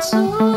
Records.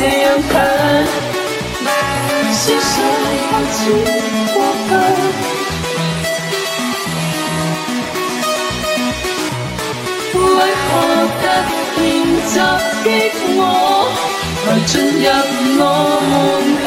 这样强，思想开始不安。为何突然袭击我，来进入我门口？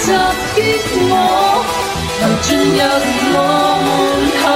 袭击我，能进入我门口。